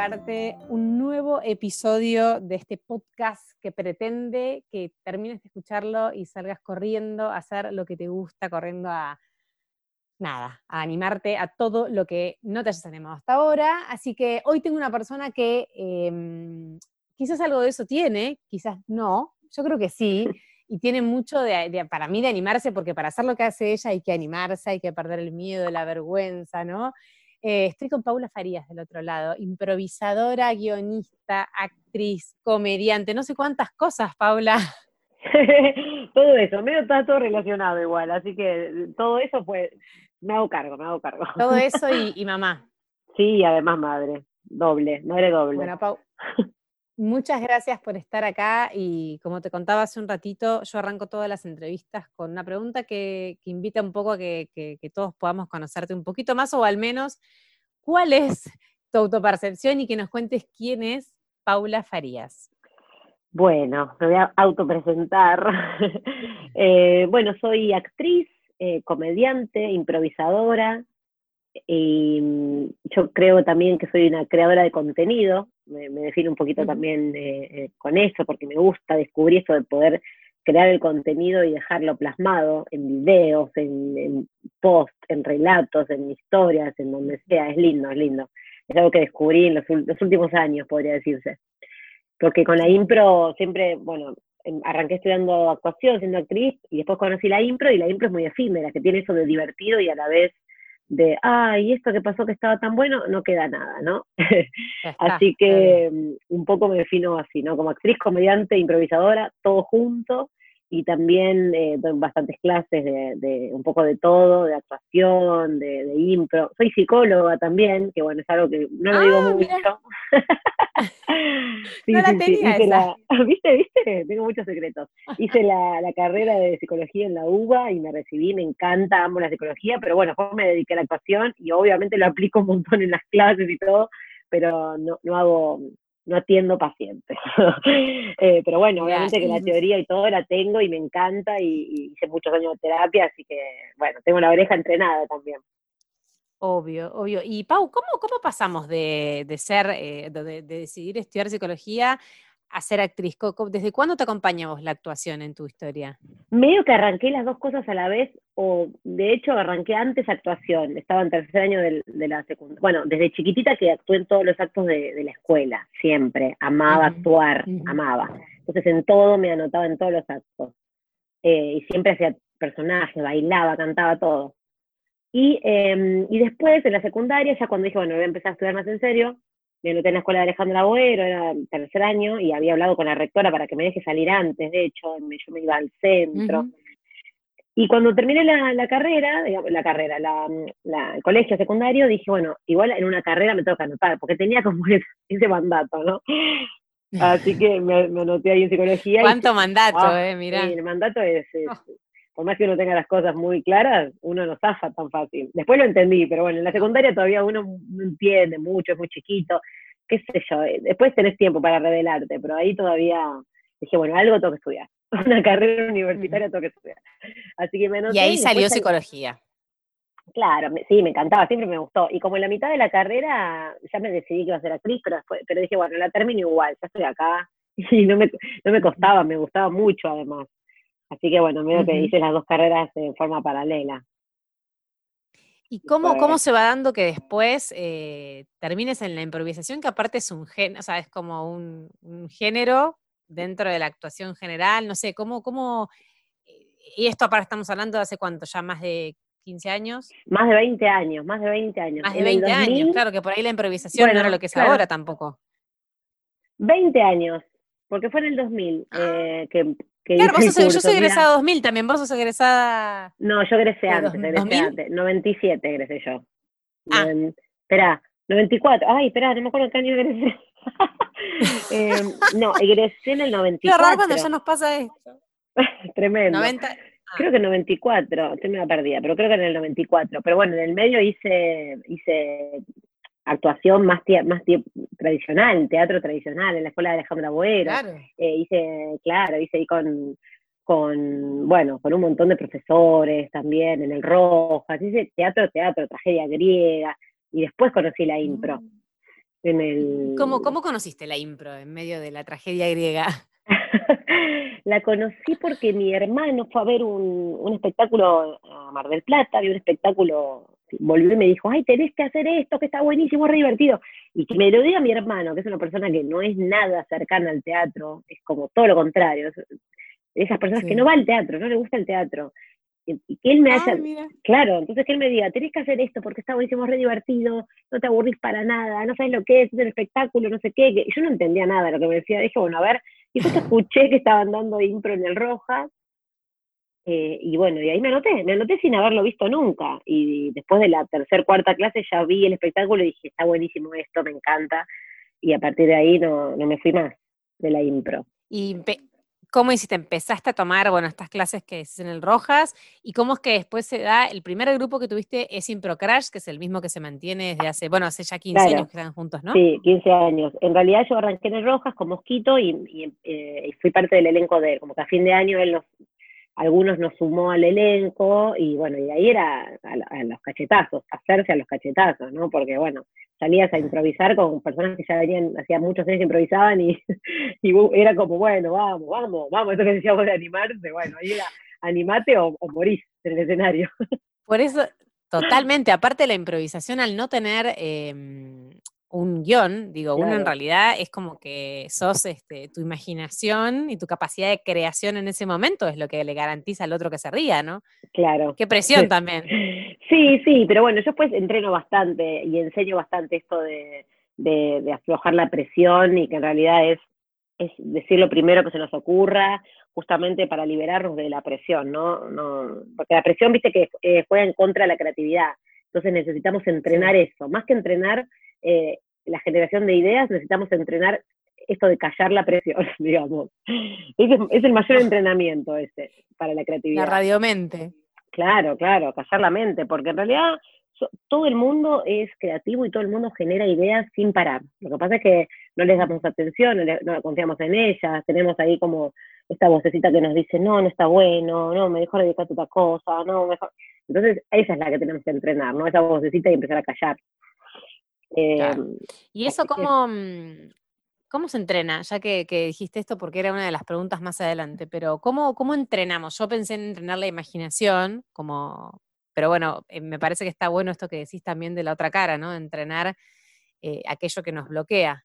Motivarte, un nuevo episodio de este podcast que pretende que termines de escucharlo y salgas corriendo a hacer lo que te gusta, corriendo a nada, a animarte a todo lo que no te hayas animado hasta ahora. Así que hoy tengo una persona que em, quizás algo de eso tiene, quizás no, yo creo que sí. Y tiene mucho de, para mí de animarse, porque para hacer lo que hace ella hay que animarse, hay que perder el miedo, la vergüenza, ¿no? Eh, estoy con Paula Farías del otro lado, improvisadora, guionista, actriz, comediante, no sé cuántas cosas, Paula. todo eso, medio está todo relacionado igual, así que todo eso pues me hago cargo, me hago cargo. Todo eso y, mamá. Sí, además madre, doble, madre doble. Bueno, Pau, Muchas gracias por estar acá y como te contaba hace un ratito, yo arranco todas las entrevistas con una pregunta que, invita un poco a que, todos podamos conocerte un poquito más o al menos cuál es tu autopercepción y que nos cuentes quién es Paula Farías. Bueno, me voy a autopresentar. Eh, bueno, soy actriz, eh, comediante, improvisadora, y mm, yo creo también que soy una creadora de contenido, me, defino un poquito también eh, eh, con eso, porque me gusta descubrir eso de poder crear el contenido y dejarlo plasmado en videos, en, en posts, en relatos, en historias, en donde sea, es lindo, es lindo. Es algo que descubrí en los, los últimos años, podría decirse. Porque con la impro siempre, bueno, em, arranqué estudiando actuación, siendo actriz, y después conocí la impro, y la impro es muy efímera, que tiene eso de divertido y a la vez de, ay, esto que pasó que estaba tan bueno, no queda nada, ¿no? así que mm, un poco me defino así, ¿no? Como actriz, comediante, improvisadora, todo junto, y también eh, doy bastantes clases de, un poco de todo, de actuación, de, de, impro. Soy psicóloga también, que bueno, es algo que no lo digo ah, mucho. sí, no la tenía esa. ¿Viste, viste? Tengo muchos secretos. Hice la, la, carrera de psicología en la UBA y me recibí, me encanta, amo la psicología, pero bueno, después me dediqué a la actuación y obviamente lo aplico un montón en las clases y todo, pero no, no hago no atiendo pacientes. Eh, pero bueno, obviamente que la teoría y todo la tengo y me encanta y, hice muchos años de terapia, así que bueno, tengo la oreja entrenada también. Obvio, obvio. Y Pau, ¿cómo, cómo pasamos de, ser, eh, de, decidir estudiar psicología a ser actriz? ¿Desde cuándo te acompañamos la actuación en tu historia? Medio que arranqué las dos cosas a la vez, o de hecho arranqué antes actuación, estaba en tercer año de, la secundaria. Bueno, desde chiquitita que actué en todos los actos de, la escuela, siempre, amaba actuar, amaba. Entonces en todo me anotaba en todos los actos. Eh, y siempre hacía personajes, bailaba, cantaba todo. Y, em, y después, en la secundaria, ya cuando dije, bueno, voy a empezar a estudiar más en serio, me anoté en la escuela de Alejandro Agüero, era tercer año, y había hablado con la rectora para que me deje salir antes, de hecho, yo me iba al centro. Y cuando terminé la, carrera, digamos, la carrera, la, el colegio secundario, dije, bueno, igual en una carrera me toca anotar, porque tenía como ese, mandato, ¿no? Así que me, anoté ahí en psicología. ¿Cuánto mandato, ah, eh? Mira. Sí, el mandato es, oh. Por más que uno tenga las cosas muy claras, uno no zafa tan fácil. Después lo entendí, pero bueno, en la secundaria todavía uno no entiende mucho, es muy chiquito, qué sé yo. Eh, después tenés tiempo para revelarte, pero ahí todavía dije, bueno, algo tengo que estudiar. Una carrera universitaria tengo que estudiar. Así que me Y ahí salió psicología. Claro, sí, me encantaba, siempre me gustó. Y como en la mitad de la carrera ya me decidí que iba a ser actriz, pero, después, pero dije, bueno, la termino igual, ya estoy acá. Y no me, no me costaba, me gustaba mucho además. Así que bueno, medio que hice las dos carreras en forma paralela. ¿Y cómo, cómo se va dando que después eh, termines en la improvisación, que aparte es un género, o sea, es como un, un, género dentro de la actuación general? No sé, ¿cómo, cómo y esto aparte estamos hablando de hace cuánto, ya más de 15 años. Más de 20 años, más de 20 años. Más de 20 años, claro, que por ahí la improvisación no era lo que es ahora tampoco. 20 años, porque fue en el 2000 ah. eh, que, que Claro, vos sos, yo soy egresada 2000 también, vos sos egresada... No, yo egresé antes, egresé antes, 97 egresé yo. Ah. espera, 94, ay, espera, no me acuerdo qué año egresé. Eh, no, egresé en el 94. Qué raro cuando ya nos pasa esto. Tremendo. 90, Creo que en 94, estoy medio perdida, pero creo que en el 94. Pero bueno, en el medio hice, hice actuación más, más tradicional, teatro tradicional, en la escuela de Alejandra Boero. Claro. Eh, hice, claro, hice ahí con, con, bueno, con un montón de profesores también, en el Rojas, hice teatro, teatro, tragedia griega, y después conocí la impro. Mm. En el... ¿Cómo, ¿Cómo conociste la impro en medio de la tragedia griega? la conocí porque mi hermano fue a ver un, un, espectáculo a Mar del Plata, vio un espectáculo, volvió y me dijo, ay, tenés que hacer esto, que está buenísimo, re divertido. Y que me lo diga mi hermano, que es una persona que no es nada cercana al teatro, es como todo lo contrario, esas personas que no va al teatro, no le gusta el teatro. Y, que él me haya, claro, entonces que él me diga, tenés que hacer esto porque está buenísimo, re divertido, no te aburrís para nada, no sabes lo que es, es el espectáculo, no sé qué, y yo no entendía nada de lo que me decía, dije, bueno, a ver, y justo escuché que estaban dando impro en el Rojas, eh, y bueno, y ahí me anoté, me anoté sin haberlo visto nunca, y después de la tercera, cuarta clase ya vi el espectáculo y dije, está buenísimo esto, me encanta, y a partir de ahí no, no me fui más de la impro. Y ¿Cómo hiciste? ¿Empezaste a tomar, bueno, estas clases que es en el Rojas? ¿Y cómo es que después se da, el primer grupo que tuviste es Impro Crash, que es el mismo que se mantiene desde hace, bueno, hace ya 15 años que están juntos, ¿no? Sí, 15 años. En realidad yo arranqué en el Rojas con Mosquito y, eh, fui parte del elenco de él. Como que a fin de año él nos, algunos nos sumó al elenco y bueno, y ahí era a, los cachetazos, hacerse a los cachetazos, ¿no? Porque bueno, salías a improvisar con personas que ya venían, hacía muchos años que improvisaban y, era como, bueno, vamos, vamos, vamos, eso que decíamos de animarse, bueno, ahí era animate o, o morís en el escenario. Por eso, totalmente, aparte de la improvisación, al no tener em, un guion, digo, uno en realidad es como que sos este, tu imaginación y tu capacidad de creación en ese momento es lo que le garantiza al otro que se ría, ¿no? Claro. Qué presión también. Sí, sí, pero bueno, yo pues entreno bastante y enseño bastante esto de, de, aflojar la presión y que en realidad es, es decir lo primero que se nos ocurra, justamente para liberarnos de la presión, ¿no? no porque la presión, viste, que eh, juega en contra de la creatividad. Entonces necesitamos entrenar eso, más que entrenar eh, la generación de ideas, necesitamos entrenar esto de callar la presión, digamos. Es, el mayor entrenamiento ese para la creatividad. La radiomente. Claro, claro, callar la mente, porque en realidad todo el mundo es creativo y todo el mundo genera ideas sin parar. Lo que pasa es que no les damos atención, no, confiamos en ellas, tenemos ahí como esta vocecita que nos dice, no, no está bueno, no, mejor dedicarte a otra cosa, no, mejor. Entonces, esa es la que tenemos que entrenar, ¿no? Esa vocecita y empezar a callar. Em, ¿Y eso cómo, mm, cómo se entrena? Ya que, dijiste esto porque era una de las preguntas más adelante, pero ¿cómo, ¿cómo entrenamos? Yo pensé en entrenar la imaginación, como, pero bueno, eh, me parece que está bueno esto que decís también de la otra cara, ¿no? Entrenar eh, aquello que nos bloquea.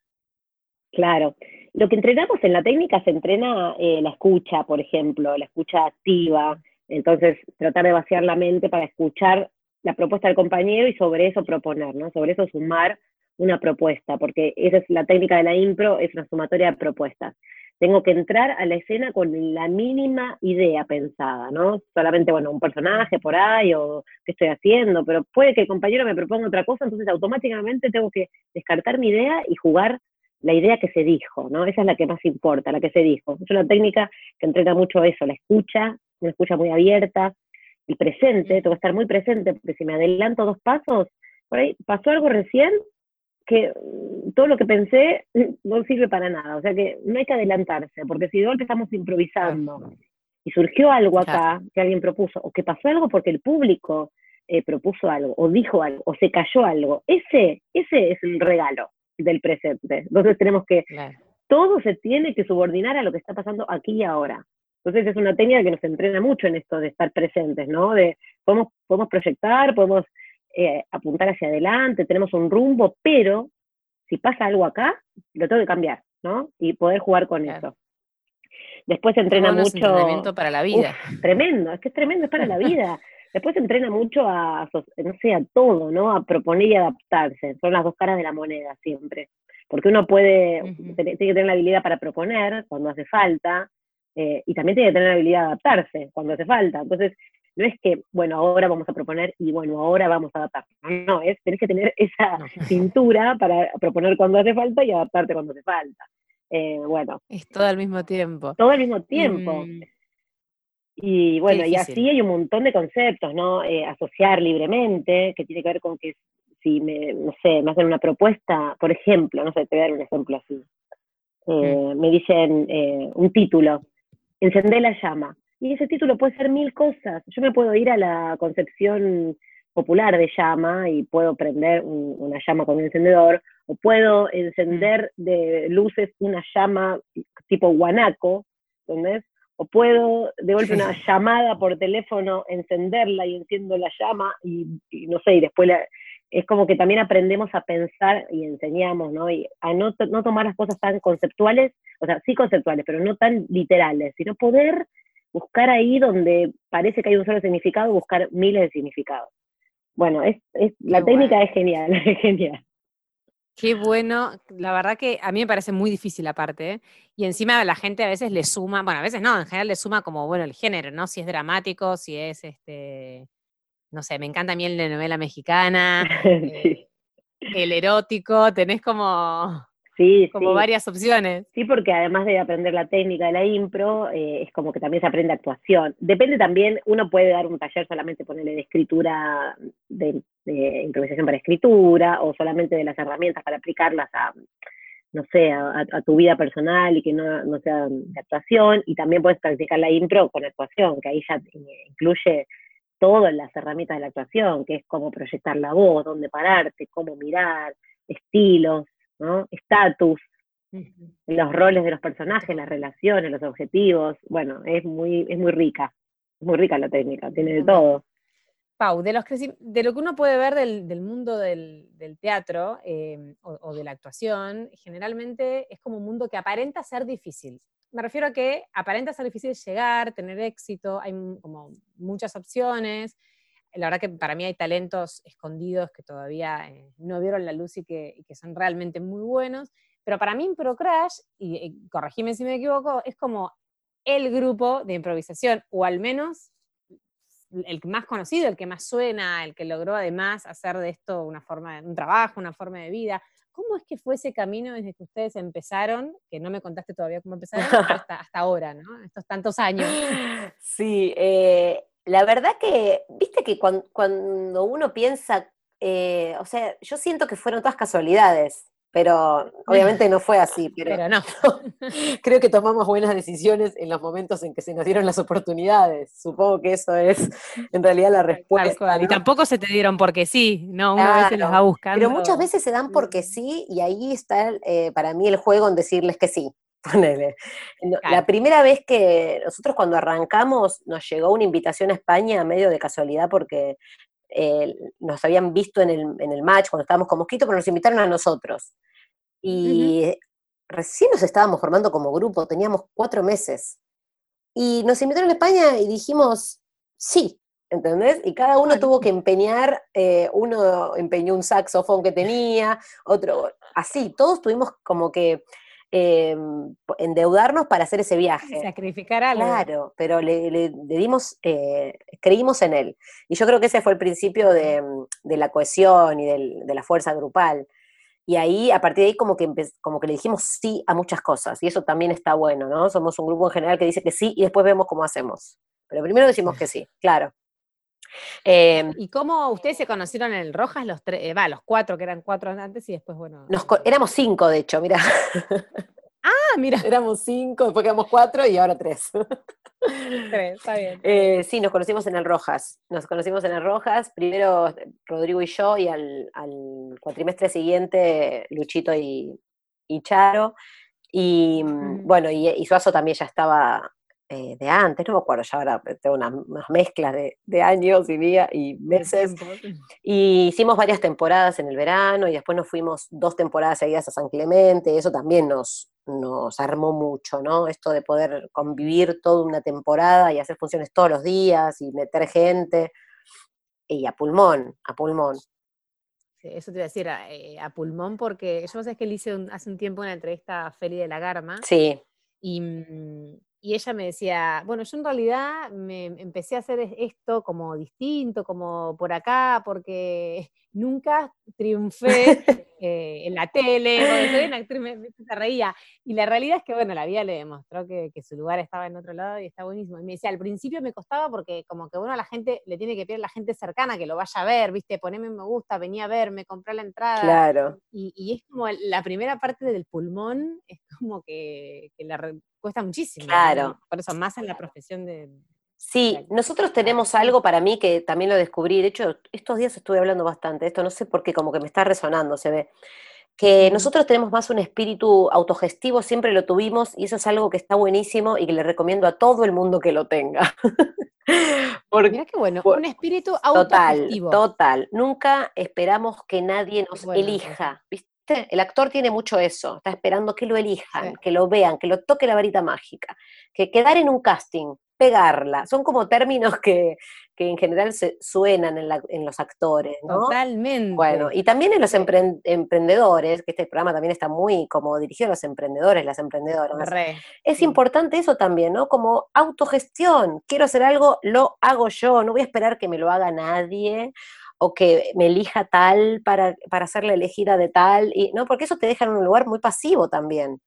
Claro. Lo que entrenamos en la técnica se entrena eh, la escucha, por ejemplo, la escucha activa. Entonces, tratar de vaciar la mente para escuchar la propuesta del compañero y sobre eso proponer, ¿no? Sobre eso sumar una propuesta, porque esa es la técnica de la impro, es una sumatoria de propuestas. Tengo que entrar a la escena con la mínima idea pensada, ¿no? Solamente, bueno, un personaje por ahí o qué estoy haciendo, pero puede que el compañero me proponga otra cosa, entonces automáticamente tengo que descartar mi idea y jugar la idea que se dijo, ¿no? Esa es la que más importa, la que se dijo. Es una técnica que entrena mucho eso, la escucha, una escucha muy abierta, el presente, tengo que estar muy presente, porque si me adelanto dos pasos, por ahí pasó algo recién que mm, todo lo que pensé no sirve para nada, o sea que no hay que adelantarse, porque si de golpe estamos improvisando y surgió algo acá que alguien propuso, o que pasó algo porque el público eh, propuso algo, o dijo algo, o se cayó algo, ese, ese es el regalo del presente. Entonces tenemos que, todo se tiene que subordinar a lo que está pasando aquí y ahora. Entonces es una técnica que nos entrena mucho en esto de estar presentes, ¿no? De podemos, podemos proyectar, podemos eh, apuntar hacia adelante, tenemos un rumbo, pero si pasa algo acá, lo tengo que cambiar, ¿no? Y poder jugar con eso. Después se entrena mucho. Es entrenamiento para la vida. tremendo, es que es tremendo, es para la vida. Después se entrena mucho a, no sé, a todo, ¿no? A proponer y adaptarse. Son las dos caras de la moneda siempre. Porque uno puede, tiene que tener la habilidad para proponer cuando hace falta, eh, y también tiene que tener la habilidad de adaptarse cuando hace falta. Entonces, no es que, bueno, ahora vamos a proponer y bueno, ahora vamos a adaptar. No, no, es, tenés que tener esa cintura para proponer cuando hace falta y adaptarte cuando hace falta. Eh, bueno. Es todo al mismo tiempo. Todo al mismo tiempo. Mm. Y bueno, y así hay un montón de conceptos, ¿no? Eh, asociar libremente, que tiene que ver con que si me, no sé, me hacen una propuesta, por ejemplo, no sé, te voy a dar un ejemplo así. Eh, me dicen eh, un título, encender la llama. Y ese título puede ser mil cosas. Yo me puedo ir a la concepción popular de llama y puedo prender una llama con un encendedor, o puedo encender de luces una llama tipo guanaco, ¿entendés? O puedo de golpe una llamada por teléfono, encenderla y enciendo la llama y, no sé, y después es como que también aprendemos a pensar y enseñamos, ¿no? Y a no, no tomar las cosas tan conceptuales, o sea, sí conceptuales, pero no tan literales, sino poder buscar ahí donde parece que hay un solo significado, buscar miles de significados. Bueno, es, es la técnica es genial, es genial. Qué bueno, la verdad que a mí me parece muy difícil aparte, ¿eh? y encima la gente a veces le suma, bueno, a veces no, en general le suma como, bueno, el género, ¿no? Si es dramático, si es, este, no sé, me encanta a mí el de novela mexicana, eh, el erótico, tenés como Sí, como varias opciones. Sí, porque además de aprender la técnica de la impro, eh, es como que también se aprende actuación. Depende también, uno puede dar un taller solamente ponerle de escritura, de, improvisación para escritura, o solamente de las herramientas para aplicarlas a, no sé, a, tu vida personal y que no, no sea de actuación. Y también puedes practicar la impro con actuación, que ahí ya incluye todas las herramientas de la actuación, que es cómo proyectar la voz, dónde pararte, cómo mirar, estilos, ¿no? Estatus, los roles de los personajes, las relaciones, los objetivos. Bueno, es muy, es muy rica, es muy rica la técnica, tiene de todo. Pau, de, los de lo que uno puede ver del, mundo del, teatro em, o, de la actuación, generalmente es como un mundo que aparenta ser difícil. Me refiero a que aparenta ser difícil llegar, tener éxito, hay como muchas opciones, la verdad que para mí hay talentos escondidos que todavía eh, no vieron la luz y que, son realmente muy buenos, pero para mí Crash, y, corregime si me equivoco, es como el grupo de improvisación, o al menos el más conocido, el que más suena, el que logró además hacer de esto una forma, un trabajo, una forma de vida. ¿Cómo es que fue ese camino desde que ustedes empezaron, que no me contaste todavía cómo empezaron, hasta, hasta ahora, ¿no? Estos tantos años. Sí, eh, la verdad que, viste que cuando, uno piensa, eh, o sea, yo siento que fueron todas casualidades, pero obviamente no fue así. Pero, no. creo que tomamos buenas decisiones en los momentos en que se nos dieron las oportunidades. Supongo que eso es en realidad la respuesta. Y tampoco se te dieron porque sí, ¿no? Una vez se los va buscando. Pero muchas veces se dan porque sí, y ahí está eh, para mí el juego en decirles que sí. La primera vez que nosotros cuando arrancamos nos llegó una invitación a España a medio de casualidad porque eh, nos habían visto en el, match cuando estábamos con Mosquito, pero nos invitaron a nosotros. Y recién nos estábamos formando como grupo, teníamos cuatro meses. Y nos invitaron a España y dijimos, sí, ¿entendés? Y cada uno tuvo que empeñar, eh, uno empeñó un saxofón que tenía, otro, así, todos tuvimos como que Em, endeudarnos para hacer ese viaje. Sacrificar algo. Claro, pero le, dimos, eh, creímos en él. Y yo creo que ese fue el principio de, la cohesión y de la fuerza grupal. Y ahí, a partir de ahí, como que, como que le dijimos sí a muchas cosas. Y eso también está bueno, ¿no? Somos un grupo en general que dice que sí y después vemos cómo hacemos. Pero primero decimos que sí, claro. Em, ¿Y cómo ustedes se conocieron en el Rojas, los tres, eh, va, los cuatro que eran cuatro antes y después, bueno. éramos cinco, de hecho, mira. Ah, mira. Éramos cinco, después quedamos cuatro y ahora tres. Tres, está bien. Eh, sí, nos conocimos en el Rojas. Nos conocimos en el Rojas, primero Rodrigo y yo, y al, cuatrimestre siguiente Luchito y, Charo. Y mm, bueno, y, y Suazo también ya estaba eh, de antes, no me acuerdo, ya ahora tengo unas, mezclas de, años y días y meses. Y hicimos varias temporadas en el verano y después nos fuimos dos temporadas seguidas a San Clemente, y eso también nos, nos armó mucho, ¿no? Esto de poder convivir toda una temporada y hacer funciones todos los días y meter gente. Y a pulmón, a pulmón. eso te iba a decir, a, eh, pulmón, porque yo sé que le hice hace un tiempo una entrevista a Feli de la Garma. Sí. Y, mm, y ella me decía, bueno, yo en realidad me empecé a hacer esto como distinto, como por acá, porque nunca triunfé eh, en la tele, soy una actriz, me, se reía. Y la realidad es que, bueno, la vida le demostró que, su lugar estaba en otro lado y está buenísimo. Y me decía, al principio me costaba porque como que, bueno, a la gente le tiene que pedir a la gente cercana que lo vaya a ver, viste, poneme me gusta, venía a verme, compré la entrada. Claro. Y, es como la primera parte del pulmón, es como que, que la cuesta muchísimo. Claro. Por eso, más en la profesión de, Sí, nosotros tenemos algo para mí que también lo descubrí, de hecho, estos días estuve hablando bastante, esto no sé por qué, como que me está resonando, se ve, que nosotros tenemos más un espíritu autogestivo, siempre lo tuvimos, y eso es algo que está buenísimo y que le recomiendo a todo el mundo que lo tenga. Porque, Mira qué bueno, un espíritu autogestivo. Total, total. Nunca esperamos que nadie nos elija, ¿viste? El actor tiene mucho eso, está esperando que lo elijan, que lo vean, que lo toque la varita mágica, que quedar en un casting, pegarla. Son como términos que, en general se suenan en, los actores, ¿no? Totalmente. Bueno, y también en los emprendedores, que este programa también está muy como dirigido a los emprendedores, las emprendedoras. es importante eso también, ¿no? Como autogestión. Quiero hacer algo, lo hago yo, no voy a esperar que me lo haga nadie o que me elija tal para, para ser la elegida de tal, y, ¿no? Porque eso te deja en un lugar muy pasivo también.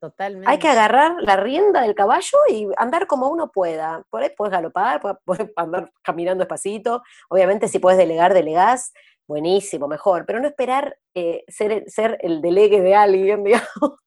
Totalmente. Hay que agarrar la rienda del caballo y andar como uno pueda. Por ahí puedes galopar, puedes andar caminando despacito. Obviamente, si puedes delegar, delegás. Buenísimo, mejor. Pero no esperar eh, ser, ser el delegue de alguien, digamos.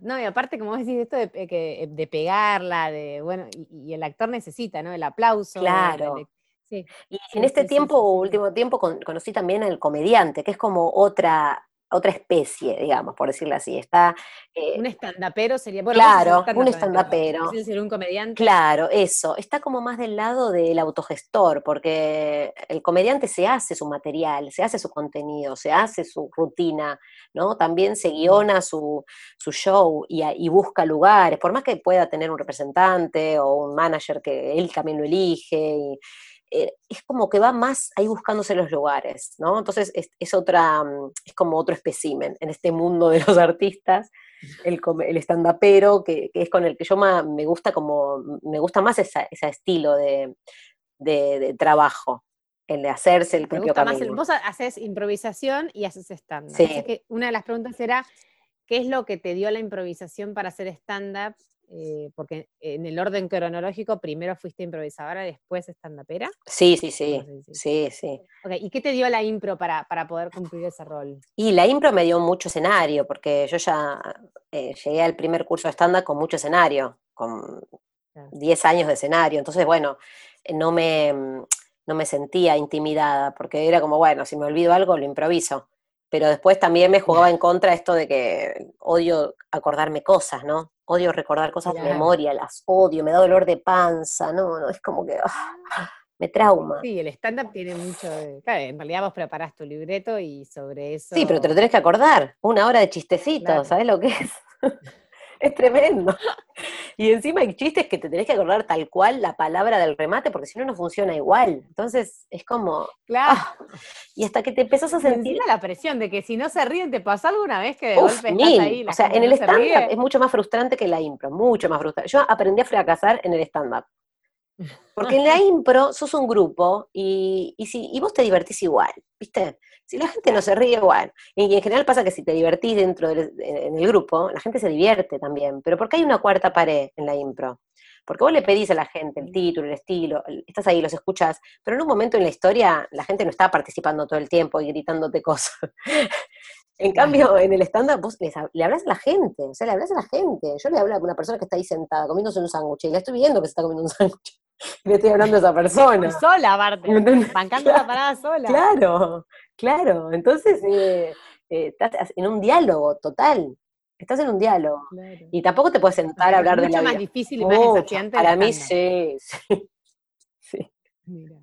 No, y aparte, como decís, esto de, eh, de pegarla, de, bueno, y, el actor necesita, ¿no? El aplauso. Claro. Sí. Y en este tiempo, último tiempo, conocí también al comediante, que es como otra, otra especie, digamos, por decirlo así. Está, eh, un estandapero sería. Bueno, claro, un estandapero. un comediante. Claro, eso. Está como más del lado del autogestor, porque el comediante se hace su material, se hace su contenido, se hace su rutina, ¿no? También se guiona su, su show y, y, busca lugares, por más que pueda tener un representante o un manager que él también lo elige. Y, es como que va más ahí buscándose los lugares, ¿no? Entonces es, otra, mm, es como otro espécimen en este mundo de los artistas, el, el stand-upero, que, es con el que yo me gusta como, me gusta más ese estilo de, trabajo, el de hacerse el propio camino. vos haces improvisación y haces stand-up. Sí. que una de las preguntas era, ¿qué es lo que te dio la improvisación para hacer stand-up eh, porque en el orden cronológico primero fuiste improvisadora, después estandapera. Sí, sí, sí, sí, sí. ¿Y qué te dio la impro para, para, poder cumplir ese rol? Y la impro me dio mucho escenario, porque yo ya eh, llegué al primer curso de estándar con mucho escenario, con 10 años de escenario, entonces bueno, no me, no me sentía intimidada, porque era como, bueno, si me olvido algo, lo improviso pero después también me jugaba en contra esto de que odio acordarme cosas, ¿no? Odio recordar cosas de memoria, las odio, me da dolor de panza, no, no, es como que ah, me trauma. Sí, el stand-up tiene mucho de... Claro, en realidad vos preparás tu libreto y sobre eso... Sí, pero te lo tenés que acordar, una hora de chistecitos, ¿sabes lo que es? es tremendo. Y encima hay chistes que te tenés que acordar tal cual la palabra del remate, porque si no, no funciona igual. Entonces, es como. Claro. Ah, y hasta que te empezás a sentir. la presión de que si no se ríen, ¿te pasó alguna vez que de golpe estás ahí? o sea, en el stand-up es mucho más frustrante que la impro, mucho más frustrante. Yo aprendí a fracasar en el stand-up. Porque en la impro sos un grupo y, y, si, y vos te divertís igual, ¿viste? Si la gente no se ríe, igual. Y, en general pasa que si te divertís dentro del en el grupo, la gente se divierte también. Pero ¿por qué hay una cuarta pared en la impro? Porque vos le pedís a la gente el título, el estilo, estás ahí, los escuchás, pero en un momento en la historia la gente no está participando todo el tiempo y gritándote cosas. en cambio, en el stand vos le hablas a la gente, o sea, le hablas a la gente. Yo le hablo a una persona que está ahí sentada comiéndose un sándwich y la estoy viendo que se está comiendo un sándwich. Le estoy hablando a esa persona. Sola, aparte. Bancando la parada sola. Claro, claro. Entonces, eh, eh, estás en un diálogo total. Estás en un diálogo. Y tampoco te puedes sentar a hablar de la mucho más difícil y más desafiante. Para mí sí, sí. Mira.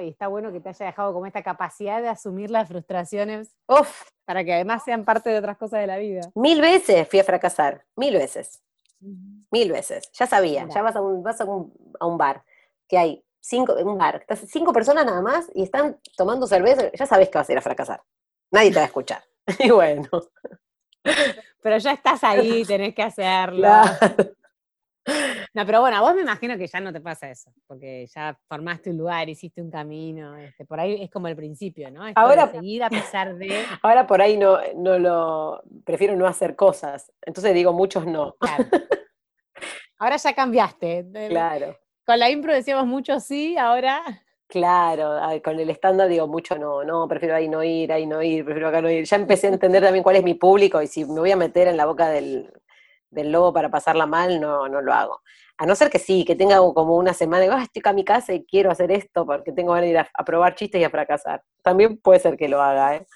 Y está bueno que te haya dejado como esta capacidad de asumir las frustraciones Uf. para que además sean parte de otras cosas de la vida. Mil veces fui a fracasar, mil veces. Mil veces. Ya sabía, ya vas a un, vas a un, a un bar que hay cinco, un bar, cinco personas nada más y están tomando cerveza, ya sabes que vas a ir a fracasar. Nadie te va a escuchar. y bueno. pero ya estás ahí, tenés que hacerlo. No, pero bueno, a vos me imagino que ya no te pasa eso, porque ya formaste un lugar, hiciste un camino, este, por ahí es como el principio, ¿no? ahora, seguir a pesar de... Ahora por ahí no, no lo, prefiero no hacer cosas, entonces digo muchos no. Claro. Ahora ya cambiaste. Claro. Con la impro decíamos mucho sí, ahora... Claro, con el estándar digo mucho no, no, prefiero ahí no ir, ahí no ir, prefiero acá no ir. Ya empecé a entender también cuál es mi público y si me voy a meter en la boca del, del lobo para pasarla mal, no, no lo hago. A no ser que sí, que tenga como una semana, digo, ah, estoy acá a mi casa y quiero hacer esto porque tengo ganas de ir a, probar chistes y a fracasar. También puede ser que lo haga, ¿eh?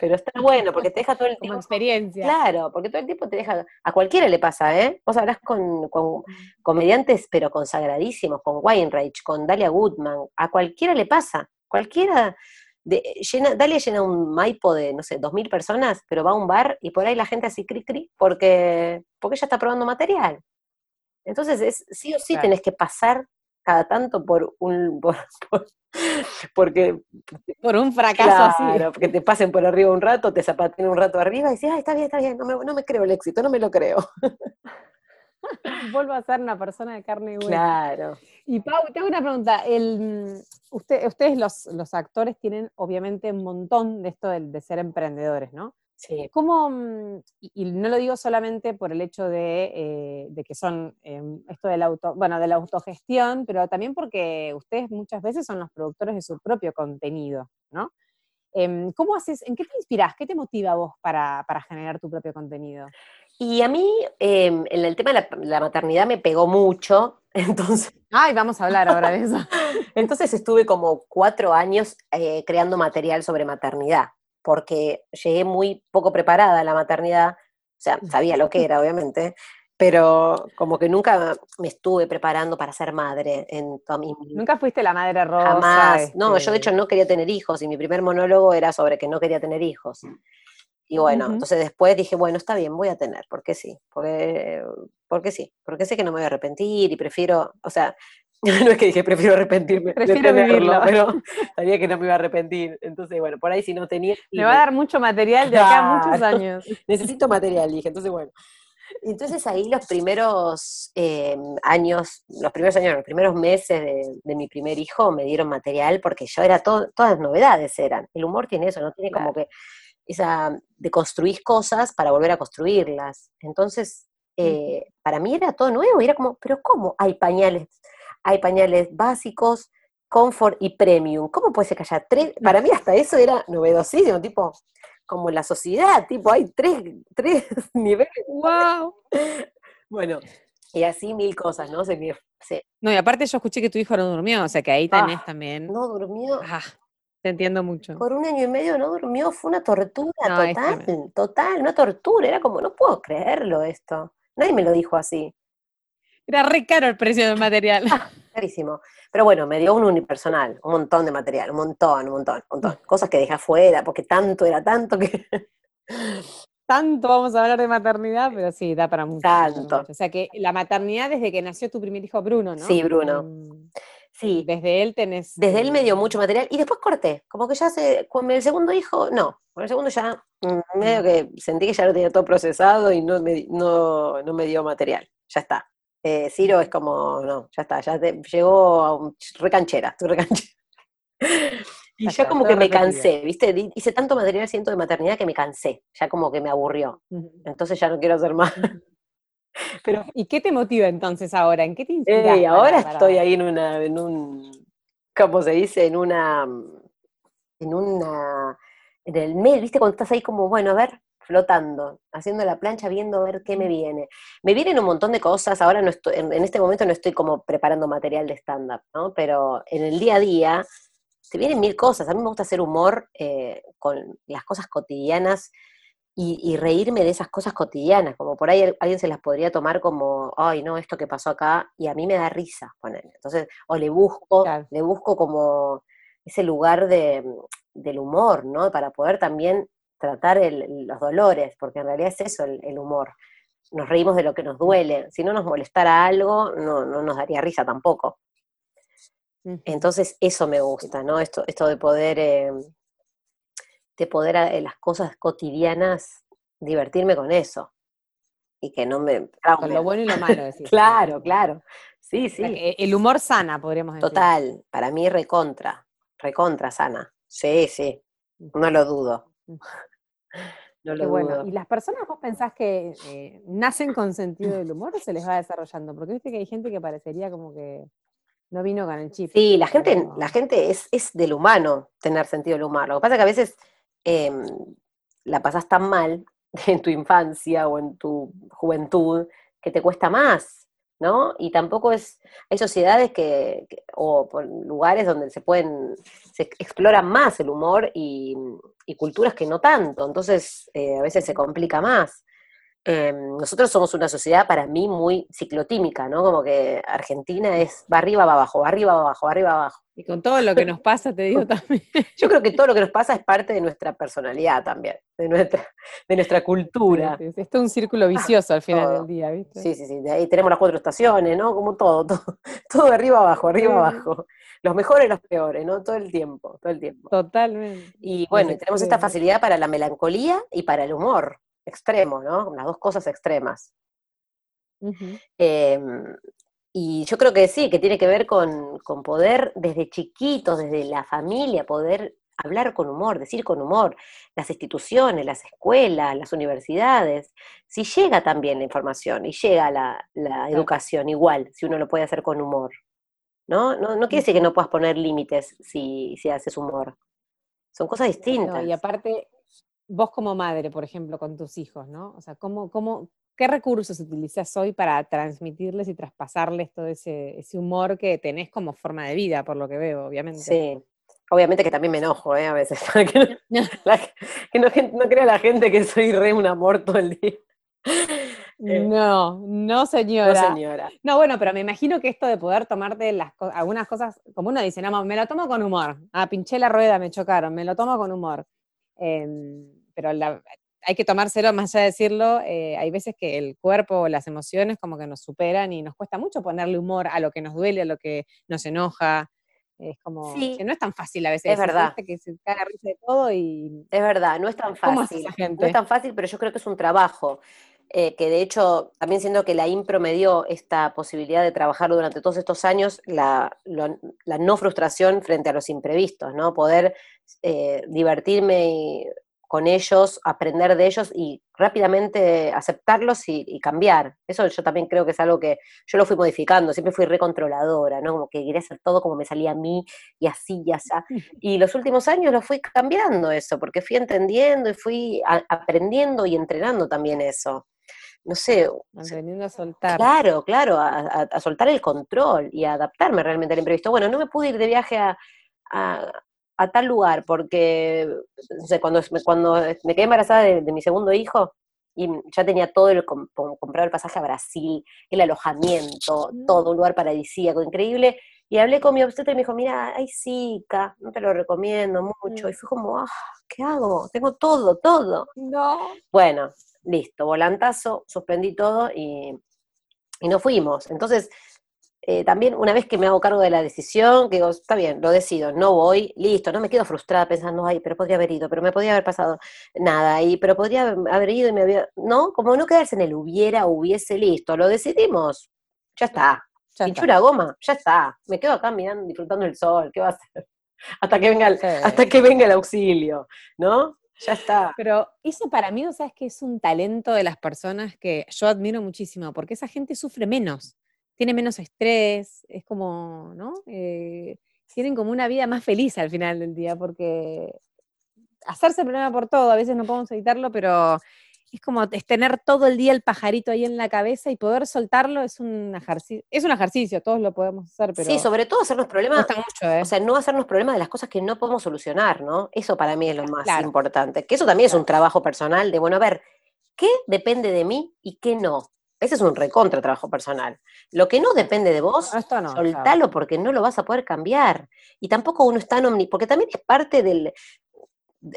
Pero está bueno, porque te deja todo el tiempo. Experiencia. Claro, porque todo el tiempo te deja. A cualquiera le pasa, ¿eh? Vos hablas con, con comediantes, pero consagradísimos, con Weinreich, con Dalia Goodman. A cualquiera le pasa. Cualquiera llena, Dalia llena un Maipo de, no sé, dos mil personas, pero va a un bar y por ahí la gente así cri cri porque, porque ella está probando material. Entonces, es, sí o sí tenés que pasar cada tanto por un, por, porque por un fracaso claro, así. porque te pasen por arriba un rato, te zapaten un rato arriba y dices, ay, está bien, está bien, no me, no me creo el éxito, no me lo creo. Vuelvo a ser una persona de carne y hueso. Claro. Y Pau, te hago una pregunta. El, usted, ustedes, los, los, actores, tienen obviamente un montón de esto de, ser emprendedores, ¿no? Sí. ¿Cómo, mm, y, no lo digo solamente por el hecho de, eh, de que son em, esto del auto, bueno, de la autogestión, pero también porque ustedes muchas veces son los productores de su propio contenido, ¿no? Em, ¿Cómo haces, en qué te inspiras, qué te motiva a vos para, para generar tu propio contenido? Y a mí, em, en el tema de la, maternidad me pegó mucho, entonces... Ay, vamos a hablar ahora de eso. entonces estuve como cuatro años eh, creando material sobre maternidad, porque llegué muy poco preparada a la maternidad, o sea, sabía lo que era, obviamente, pero como que nunca me estuve preparando para ser madre en mi Nunca fuiste la madre rosa. Jamás. No, yo de hecho no quería tener hijos y mi primer monólogo era sobre que no quería tener hijos. Y bueno, entonces después dije, bueno, está bien, voy a tener, porque sí, porque, porque sí, porque sé que no me voy a arrepentir y prefiero, o sea, no es que dije prefiero arrepentirme prefiero vivirlo. pero sabía que no me iba a arrepentir. Entonces, bueno, por ahí si no tenía... Me va a dar mucho material de acá a muchos años. Necesito material, dije, entonces bueno. Entonces ahí los primeros em, años, los primeros años, los primeros meses de, mi primer hijo me dieron material porque yo era todo, todas novedades eran. El humor tiene eso, no tiene como que esa de construir cosas para volver a construirlas. Entonces, eh, para mí era todo nuevo, era como, pero ¿cómo? Hay pañales, hay pañales básicos, comfort y premium. ¿Cómo puede ser que haya tres? Para mí hasta eso era novedosísimo, tipo, como la sociedad, tipo, hay tres, tres niveles. ¡Wow! bueno, y así mil cosas, ¿no? Se No, y aparte yo escuché que tu hijo no durmió, o sea que ahí tenés ah, también. No durmió. Ah. Te entiendo mucho. Por un año y medio no durmió, fue una tortura total, total, una tortura. Era como, no puedo creerlo esto. Nadie me lo dijo así. Era re caro el precio del material. Ah, carísimo. Pero bueno, me dio un unipersonal, un montón de material, un montón, un montón, un montón. Cosas que dejé afuera, porque tanto era tanto que. tanto vamos a hablar de maternidad, pero sí, da para mucho. Tanto. O sea que la maternidad desde que nació tu primer hijo Bruno, ¿no? Sí, Bruno. Mm. Sí. Desde él tenés. Desde él me dio mucho material y después corté. Como que ya se. Con el segundo hijo, no. Con el segundo ya mm, medio que sentí que ya lo tenía todo procesado y no me, no, no me dio material. Ya está. Eh, Ciro es como, no, ya está, ya llegó a un, recanchera, tu recanchera. Y ya, como que me cansé, ¿viste? Hice tanto material, siento, de maternidad que me cansé, ya como que me aburrió. Entonces ya no quiero hacer más. Pero, ¿Y qué te motiva entonces ahora? ¿En qué te inspiras? ahora estoy ahí en una, en un, ¿cómo se dice? En una, en una, en el medio, ¿viste? Cuando estás ahí como, bueno, a ver, flotando, haciendo la plancha, viendo a ver qué me viene. Me vienen un montón de cosas, ahora no estoy, en, este momento no estoy como preparando material de stand-up, ¿no? Pero en el día a día se vienen mil cosas. A mí me gusta hacer humor eh, con las cosas cotidianas y, reírme de esas cosas cotidianas, como por ahí alguien se las podría tomar como, ay, no, esto que pasó acá, y a mí me da risa, ponerle. Entonces, o le busco, le busco como ese lugar de, del humor, ¿no? Para poder también tratar los dolores, porque en realidad es eso el, humor. Nos reímos de lo que nos duele. Si no nos molestara algo, no, no nos daría risa tampoco. Entonces, eso me gusta, ¿no? Esto, esto de poder eh, de poder en las cosas cotidianas divertirme con eso. y que no me... Con lo bueno y lo malo, decís. claro, claro. Sí, sí. El humor sana, podríamos decir. Total, para mí recontra, recontra sana. Sí, sí, no lo dudo. No lo bueno. ¿Y las personas vos pensás que eh, nacen con sentido del humor o se les va desarrollando? Porque viste que hay gente que parecería como que no vino con el chip. Sí, la gente, la gente es, es del humano tener sentido del humor. Lo que pasa es que a veces em, la pasás tan mal en tu infancia o en tu juventud que te cuesta más. ¿no? Y tampoco es, hay sociedades que, o lugares donde se pueden, se explora más el humor y, culturas que no tanto, entonces eh, a veces se complica más. Em, nosotros somos una sociedad para mí muy ciclotímica, ¿no? Como que Argentina es va arriba, va abajo, va arriba, va abajo, va arriba, va abajo. Y con todo lo que nos pasa, te digo también. Yo creo que todo lo que nos pasa es parte de nuestra personalidad también, de nuestra, de nuestra cultura. Esto es un círculo ah, vicioso al final del día, ¿viste? Sí, sí, sí. De ahí tenemos las cuatro estaciones, ¿no? Como todo, todo, todo de arriba abajo, arriba abajo. Los mejores y los peores, ¿no? Todo el tiempo, todo el tiempo. Totalmente. Y bueno, tenemos esta facilidad para la melancolía y para el humor extremo, ¿no? Las dos cosas extremas. Em, y yo creo que sí, que tiene que ver con, poder desde chiquitos, desde la familia, poder hablar con humor, decir con humor, las instituciones, las escuelas, las universidades, si llega también la información y llega la, educación igual, si uno lo puede hacer con humor. ¿No? No, no quiere decir que no puedas poner límites si, si haces humor. Son cosas distintas. y aparte, vos como madre, por ejemplo, con tus hijos, ¿no? O sea, ¿cómo, cómo, ¿qué recursos utilizas hoy para transmitirles y traspasarles todo ese, ese humor que tenés como forma de vida, por lo que veo, obviamente? Sí, obviamente que también me enojo, ¿eh? A veces, que no, que no, crea la gente que soy re un amor todo el día. Eh, no, no señora. No señora. No, bueno, pero me imagino que esto de poder tomarte las algunas cosas, como uno dice, no, me lo tomo con humor. Ah, pinché la rueda, me chocaron, me lo tomo con humor. Em, pero hay que tomárselo, más allá de decirlo, eh, hay veces que el cuerpo o las emociones como que nos superan y nos cuesta mucho ponerle humor a lo que nos duele, a lo que nos enoja. Es como que no es tan fácil a veces. Es verdad. Que se caga risa de todo y. Es verdad, no es tan fácil. No es tan fácil, pero yo creo que es un trabajo. Eh, que de hecho, también siento que la impro me dio esta posibilidad de trabajar durante todos estos años, la, la no frustración frente a los imprevistos, ¿no? Poder eh, divertirme y con ellos, aprender de ellos y rápidamente aceptarlos y, cambiar. Eso yo también creo que es algo que yo lo fui modificando, siempre fui recontroladora, ¿no? Como que quería hacer todo como me salía a mí y así y así. Y los últimos años lo fui cambiando eso, porque fui entendiendo y fui aprendiendo y entrenando también eso. No sé. Aprendiendo a soltar. Claro, claro, a, soltar el control y a adaptarme realmente al imprevisto. Bueno, no me pude ir de viaje a, a tal lugar, porque cuando, cuando me quedé embarazada de, mi segundo hijo, y ya tenía todo el comprado el pasaje a Brasil, el alojamiento, mm. todo un lugar paradisíaco, increíble. Y hablé con mi obstetra y me dijo, mira, ay Zika, no te lo recomiendo mucho. Mm. Y fue como, ah, ¿qué hago? Tengo todo, todo. No. Bueno, listo, volantazo, suspendí todo y, y nos fuimos. Entonces, eh, también una vez que me hago cargo de la decisión, que digo, está bien, lo decido, no voy, listo, no me quedo frustrada pensando, ay, pero podría haber ido, pero me podría haber pasado nada, y, pero podría haber ido y me había, no, como no quedarse en el hubiera, hubiese, listo, lo decidimos, ya está, pinchura goma, ya está, me quedo acá mirando, disfrutando el sol, ¿qué va a hacer? Hasta que venga el, hasta que venga el auxilio, ¿no? Ya está. Pero eso para mí, o sea, es que es un talento de las personas que yo admiro muchísimo, porque esa gente sufre menos tiene menos estrés, es como, ¿no? Eh, tienen como una vida más feliz al final del día, porque hacerse problema por todo, a veces no podemos evitarlo, pero es como es tener todo el día el pajarito ahí en la cabeza y poder soltarlo es un ejercicio, es un ejercicio, todos lo podemos hacer, pero Sí, sobre todo hacernos problemas, mucho, ¿eh? o sea, no hacernos problemas de las cosas que no podemos solucionar, ¿no? Eso para mí es lo más importante, que eso también es un trabajo personal de, bueno, a ver, ¿qué depende de mí y qué no? Ese es un recontra trabajo personal. Lo que no depende de vos, soltalo porque no lo vas a poder cambiar. Y tampoco uno está en omni, porque también es parte del,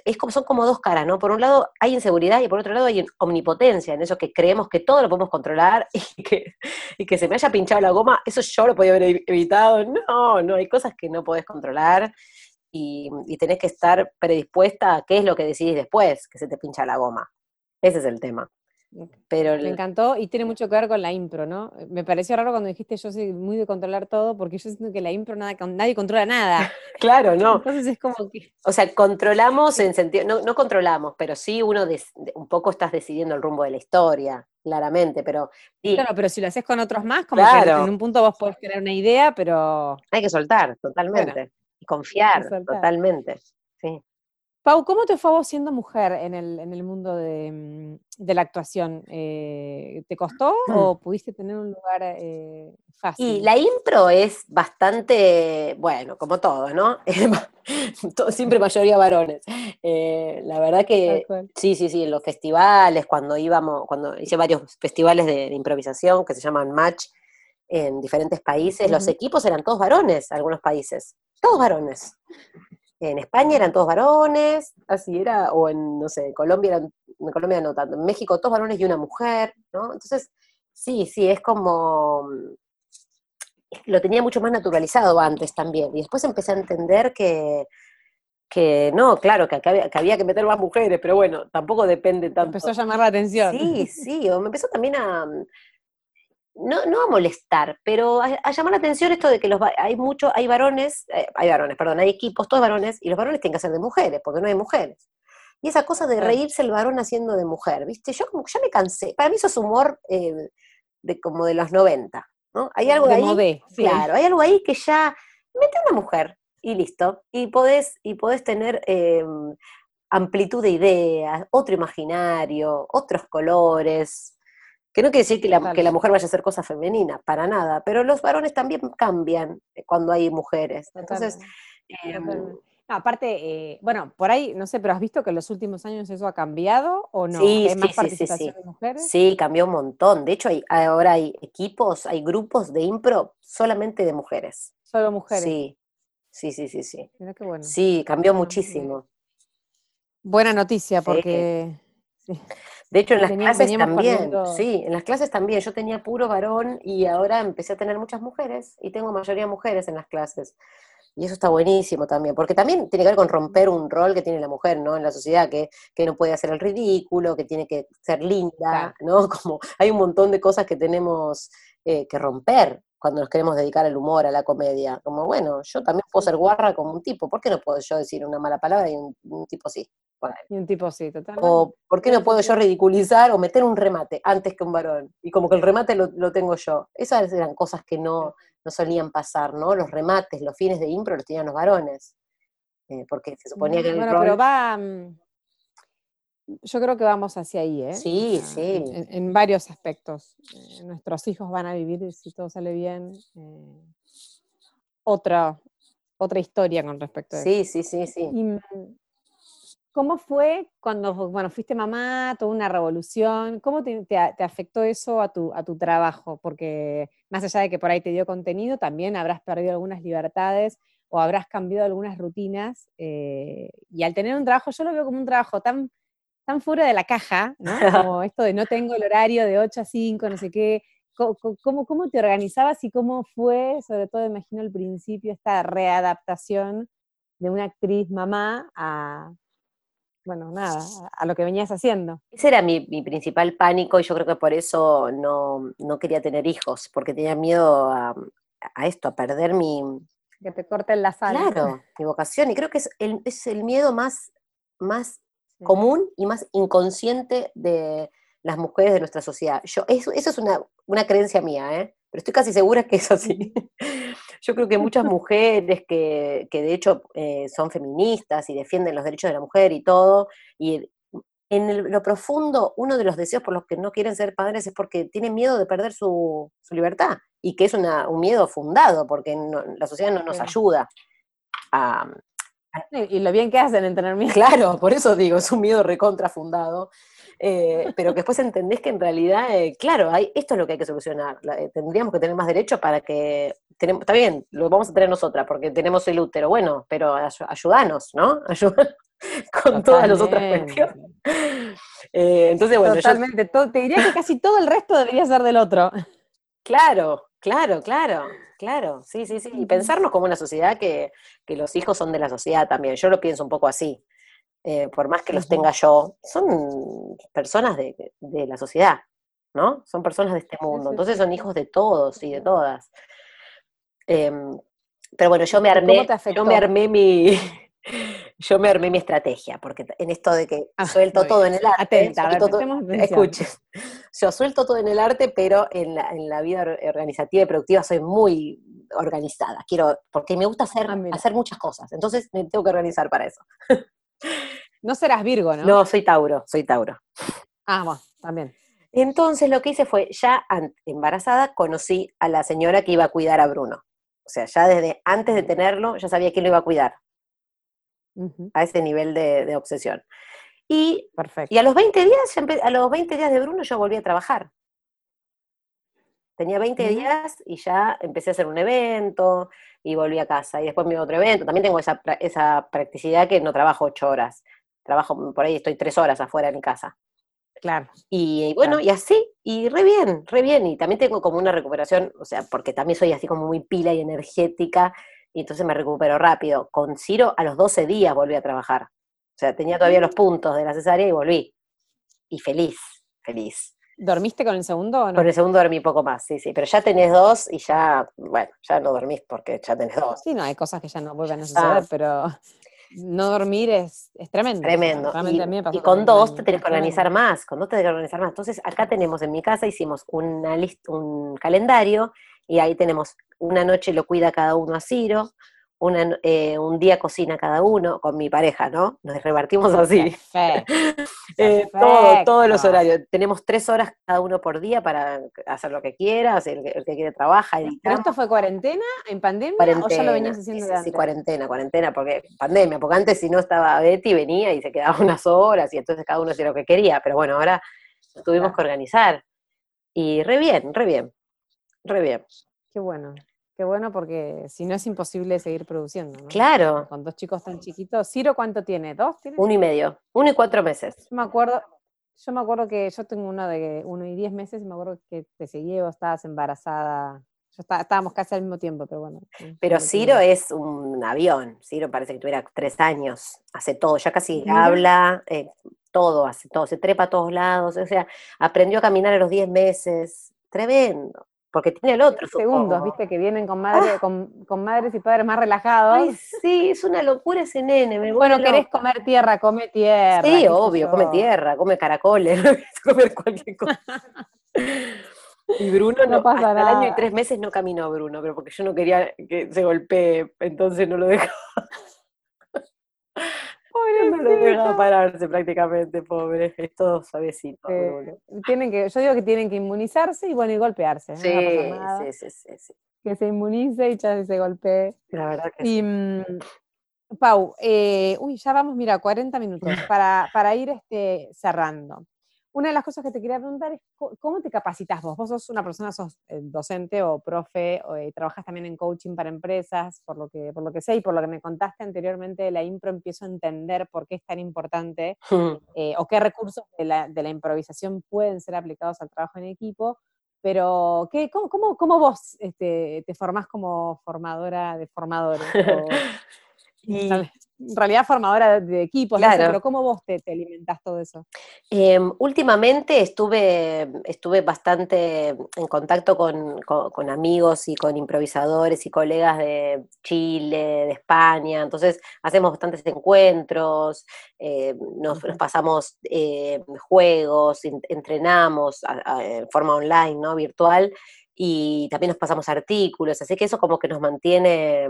es como, son como dos caras, ¿no? Por un lado hay inseguridad y por otro lado hay omnipotencia, en eso que creemos que todo lo podemos controlar y que, y que se me haya pinchado la goma, eso yo lo podía haber evitado. No, no, hay cosas que no podés controlar y, y tenés que estar predispuesta a qué es lo que decidís después, que se te pincha la goma. Ese es el tema. Pero me encantó y tiene mucho que ver con la impro, ¿no? Me pareció raro cuando dijiste yo soy muy de controlar todo, porque yo siento que la impro nada, nadie controla nada. claro, no. Entonces es como que... O sea, controlamos en sentido, no, no controlamos, pero sí uno un poco estás decidiendo el rumbo de la historia, claramente, pero... Claro, pero si lo haces con otros más, como que en un punto vos podés tener una idea, pero... Hay que soltar, totalmente. Y confiar, totalmente. Sí. Pau, ¿cómo te fue vos siendo mujer en el, mundo mm, de, la actuación? Eh, ¿Te costó mm. o pudiste tener un lugar eh, fácil? Y la impro es bastante, bueno, como todo, ¿no? Siempre mayoría varones. Eh, la verdad que sí, sí, sí, en los festivales, cuando íbamos, cuando hice varios festivales de, improvisación que se llaman Match en diferentes países, los equipos eran todos varones, algunos países, todos varones. En España eran todos varones, así era, o en, no sé, Colombia eran, en Colombia no tanto, en México todos varones y una mujer, ¿no? Entonces, sí, sí, es como, lo tenía mucho más naturalizado antes también, y después empecé a entender que, que no, claro, que, había, que meter más mujeres, pero bueno, tampoco depende tanto. Empezó a llamar la atención. Sí, sí, o me empezó también a, no, no a molestar, pero a, llamar la atención esto de que los hay mucho, hay varones, eh, hay varones, perdón, hay equipos, todos varones, y los varones tienen que ser de mujeres, porque no hay mujeres. Y esa cosa de reírse el varón haciendo de mujer, ¿viste? Yo como ya me cansé. Para mí eso es humor eh, de como de los 90, ¿no? Hay algo ahí. Claro, hay algo ahí que ya mete una mujer y listo. Y podés, y podés tener em, amplitud de ideas, otro imaginario, otros colores. Que no quiere decir que la, que la, mujer vaya a hacer cosas femeninas, para nada, pero los varones también cambian eh, cuando hay mujeres. Entonces, em, aparte, eh, bueno, por ahí, no sé, pero has visto que en los últimos años eso ha cambiado o no? Sí, ¿Hay más participación de mujeres? Sí, cambió un montón. De hecho, hay, ahora hay equipos, hay grupos de impro solamente de mujeres. Solo mujeres. Sí, sí, sí, sí. Sí, Mira qué bueno. sí cambió muchísimo. Buena noticia, porque... De hecho, en las clases también, sí, en las clases también. Yo tenía puro varón y ahora empecé a tener muchas mujeres y tengo mayoría mujeres en las clases. Y eso está buenísimo también, porque también tiene que ver con romper un rol que tiene la mujer, ¿no? En la sociedad, que, que no puede hacer el ridículo, que tiene que ser linda, ¿no? Como hay un montón de cosas que tenemos eh, que romper cuando nos queremos dedicar al humor, a la comedia. Como, bueno, yo también puedo ser guarra como un tipo, ¿por qué no puedo yo decir una mala palabra y un tipo sí? Y un tipo sí, totalmente. O ¿por qué no puedo yo ridiculizar o meter un remate antes que un varón? Y como que el remate lo, tengo yo. Esas eran cosas que no, no, solían pasar, ¿no? Los remates, los fines de impro los tenían los varones. Eh, porque se suponía que... Bueno, pero va... Yo creo que vamos hacia ahí, ¿eh? Sí, sí. En, varios aspectos. Eh, nuestros hijos van a vivir, si todo sale bien, eh, otra, otra historia con respecto a eso. Sí, sí, sí, sí. ¿Cómo fue cuando bueno, fuiste mamá, toda una revolución? ¿Cómo te, afectó eso a tu, a tu trabajo? Porque más allá de que por ahí te dio contenido, también habrás perdido algunas libertades o habrás cambiado algunas rutinas. Eh, y al tener un trabajo, yo lo veo como un trabajo tan, tan fuera de la caja, ¿no? Como esto de no tengo el horario de 8 a 5, no sé qué. ¿Cómo, cómo te organizabas y cómo fue, sobre todo imagino al principio, esta readaptación de una actriz mamá a, bueno, nada, a lo que venías haciendo. Ese era mi, principal pánico y yo creo que por eso no, quería tener hijos, porque tenía miedo a, esto, a perder mi... Que te corten la sal. Claro, mi vocación. Y creo que es el, es el miedo más, más común y más inconsciente de las mujeres de nuestra sociedad. Yo, eso, eso es una, una creencia mía, ¿eh? pero estoy casi segura que es así. Yo creo que muchas mujeres que, de hecho eh, son feministas y defienden los derechos de la mujer y todo, y en lo profundo, uno de los deseos por los que no quieren ser padres es porque tienen miedo de perder su, libertad, y que es un miedo fundado, porque la sociedad no nos ayuda a, y lo bien que hacen en tener miedo. Claro, por eso digo, es un miedo recontrafundado. Eh, pero que después entendés que en realidad, eh, claro, hay, esto es lo que hay que solucionar. Eh, tendríamos que tener más derechos para que, tenemos, está bien, lo vamos a tener nosotras porque tenemos el útero, bueno, pero ayúdanos, ¿no? Ayúdanos con todas las otras cuestiones. entonces, bueno, Totalmente, te diría que casi todo el resto debería ser del otro. Claro, claro, claro. Claro, sí, sí, sí. Y pensarnos como una sociedad que, que, los hijos son de la sociedad también. Yo lo pienso un poco así. eh, por más que los tenga yo, son personas de, la sociedad, ¿no? Son personas de este mundo, entonces son hijos de todos y de todas. Em, pero bueno, yo me armé, yo me armé mi, yo me armé mi estrategia, porque en esto de que ah, suelto todo en el arte, escuchen, yo suelto todo en el arte, pero en la, vida organizativa y productiva soy muy organizada, quiero, porque me gusta hacer, ah, hacer muchas cosas, entonces me tengo que organizar para eso. No serás Virgo, ¿no? No, soy Tauro, soy Tauro. Ah, bueno, también. Entonces lo que hice fue, ya embarazada, conocí a la señora que iba a cuidar a Bruno. O sea, ya desde antes de tenerlo, ya sabía quién lo iba a cuidar. A ese nivel de, obsesión. Y, y, a los 20 días, a los 20 días de Bruno yo volví a trabajar. Tenía 20 días y ya empecé a hacer un evento y volví a casa. Y después me iba a otro evento. También tengo esa, esa practicidad que no trabajo ocho horas. Trabajo por ahí, estoy tres horas afuera de mi casa. Claro. Y, bueno, y así, y re bien, re bien. Y también tengo como una recuperación, o sea, porque también soy así como muy pila y energética, y entonces me recupero rápido. Con Ciro a los 12 días volví a trabajar. O sea, tenía todavía los puntos de la cesárea y volví. Y feliz, feliz. ¿Dormiste con el segundo o no? Con el segundo dormí poco más, sí, sí. Pero ya tenés dos y ya, bueno, ya no dormís porque ya tenés dos. Sí, no, hay cosas que ya no vuelven a suceder, pero no dormir es, es tremendo. Tremendo. y, con dos te tenés que organizar más, con dos te tenés que organizar más. Entonces, acá tenemos en mi casa, hicimos una lista, un calendario, y ahí tenemos una noche lo cuida cada uno a Ciro, eh, un día cocina cada uno, con mi pareja, ¿no? Nos repartimos así. eh, todo, todos los horarios. Tenemos tres horas cada uno por día para hacer lo que quiera, el, el que quiere trabaja, ¿Pero esto fue cuarentena, en pandemia, o ya lo venías haciendo sí, Sí, cuarentena, cuarentena, porque pandemia, porque antes si no estaba Betty, venía y se quedaba unas horas, y entonces cada uno hacía lo que quería, pero bueno, ahora tuvimos que organizar. Y re bien, re bien, re bien. Qué bueno. Qué bueno porque si no es imposible seguir produciendo. ¿no? Claro. Con dos chicos tan chiquitos. ¿Ciro cuánto tiene? ¿Dos? Uno y medio. Uno y cuatro meses. Yo me acuerdo, yo me acuerdo que yo tengo uno de uno y diez meses y me acuerdo que te seguí o estabas embarazada. Yo estábamos casi al mismo tiempo, pero bueno. Pero Ciro es un avión. Ciro parece que tuviera tres años. Hace todo, ya casi habla, eh, todo, hace todo. Se trepa a todos lados. O sea, aprendió a caminar a los diez meses. Tremendo porque tiene el otro. Segundos, viste, que vienen con, madre, ah. con, madres y padres más relajados. Ay, sí, es una locura ese nene. Me bueno, querés comer tierra, come tierra. Sí, obvio, come tierra, come caracoles, comer cualquier cosa. Y Bruno no, pasa hasta nada. el año y tres meses no caminó Bruno, pero porque yo no quería que se golpee, entonces no lo dejaba. No lo deja pararse prácticamente, pobre. Es todo suavecito. tienen que, yo digo que tienen que inmunizarse y bueno, y golpearse. Sí, sí, sí, sí, Que se inmunice y ya se golpee. La verdad que y, sí. Mm, Pau, eh, uy, ya vamos, mira, 40 minutos para, para ir este, cerrando. Una de las cosas que te quería preguntar es cómo te capacitas vos. Vos sos una persona, sos eh, docente o profe, o, eh, trabajas también en coaching para empresas, por lo, que, por lo que sé y por lo que me contaste anteriormente de la impro, empiezo a entender por qué es tan importante eh, o qué recursos de la, de la, improvisación pueden ser aplicados al trabajo en equipo. Pero, ¿qué, cómo, cómo, cómo, vos este, te formás como formadora de formadores? y, en realidad formadora de equipos, claro. pero ¿cómo vos te, te alimentás todo eso? Em, últimamente estuve, estuve bastante en contacto con, amigos y con improvisadores y colegas de Chile, de España, entonces hacemos bastantes encuentros, eh, nos, pasamos eh, juegos, entrenamos en forma online, ¿no? virtual, y también nos pasamos artículos, así que eso como que nos mantiene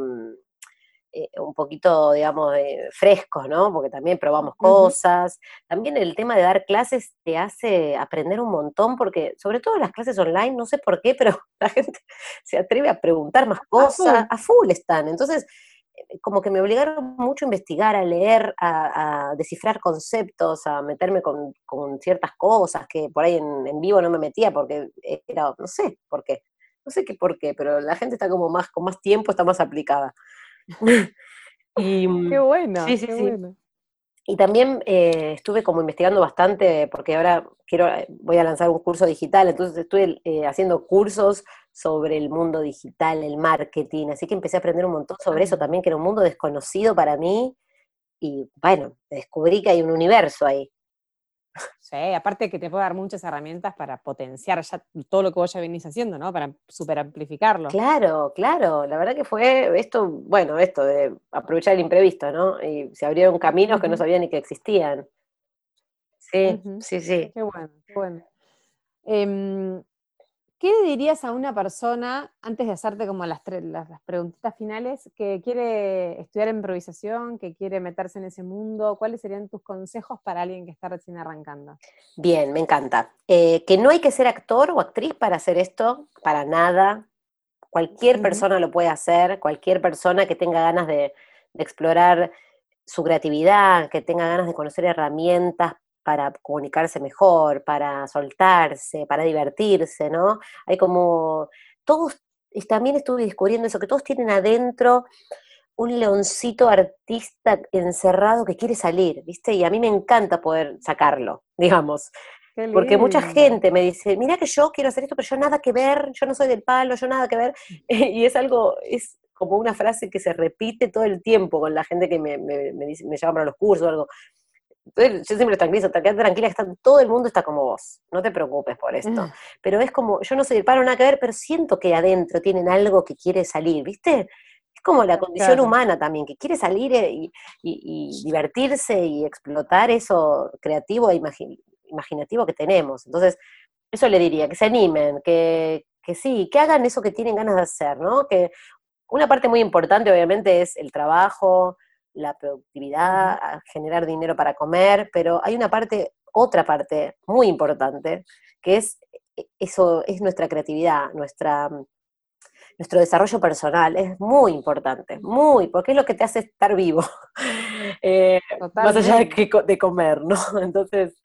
eh, un poquito, digamos, frescos, ¿no? Porque también probamos cosas. También el tema de dar clases te hace aprender un montón, porque sobre todo las clases online, no sé por qué, pero la gente se atreve a preguntar más cosas, a full, están. Entonces, eh, como que me obligaron mucho a investigar, a leer, a, descifrar conceptos, a meterme con, ciertas cosas que por ahí en, en, vivo no me metía porque era, no sé por qué, no sé qué por qué, pero la gente está como más, con más tiempo, está más aplicada. y, mm, qué bueno. Sí, sí, sí. Y también eh, estuve como investigando bastante, porque ahora quiero, eh, voy a lanzar un curso digital, entonces estuve eh, haciendo cursos sobre el mundo digital, el marketing, así que empecé a aprender un montón sobre eso también, que era un mundo desconocido para mí, y bueno, descubrí que hay un universo ahí. Sí, aparte que te puede dar muchas herramientas para potenciar ya todo lo que vos ya venís haciendo, ¿no? Para super amplificarlo. Claro, claro. La verdad que fue esto, bueno, esto de aprovechar el imprevisto, ¿no? Y se abrieron caminos que no sabía ni que existían. Sí, sí, sí. Qué bueno, qué bueno. Em, ¿Qué le dirías a una persona, antes de hacerte como las, las, preguntitas finales, que quiere estudiar improvisación, que quiere meterse en ese mundo? ¿Cuáles serían tus consejos para alguien que está recién arrancando? Bien, me encanta. Eh, que no hay que ser actor o actriz para hacer esto, para nada. Cualquier persona lo puede hacer, cualquier persona que tenga ganas de explorar su creatividad, que tenga ganas de conocer herramientas para comunicarse mejor, para soltarse, para divertirse, ¿no? Hay como, todos, y también estuve descubriendo eso, que todos tienen adentro un leoncito artista encerrado que quiere salir, ¿viste? Y a mí me encanta poder sacarlo, digamos. Porque mucha gente me dice, mira que yo quiero hacer esto, pero yo nada que ver, yo no soy del palo, yo nada que ver. y es algo, es como una frase que se repite todo el tiempo con la gente que me, me, me, dice, me llama para los cursos o algo yo siempre tranquilizo, tranquila, está, todo el mundo está como vos, no te preocupes por esto. Mm. Pero es como, yo no soy el paro nada que ver, pero siento que adentro tienen algo que quiere salir, ¿viste? Es como la condición humana también, que quiere salir eh, y, divertirse y explotar eso creativo e imaginativo que tenemos. Entonces, eso le diría, que se animen, que, que sí, que hagan eso que tienen ganas de hacer, ¿no? Que una parte muy importante, obviamente, es el trabajo, la productividad, generar dinero para comer, pero hay una parte, otra parte muy importante, que es e, eso, es nuestra creatividad, nuestra, nuestro desarrollo personal, es muy importante, muy, porque es lo que te hace estar vivo, eh, más allá de, de, comer, ¿no? Entonces,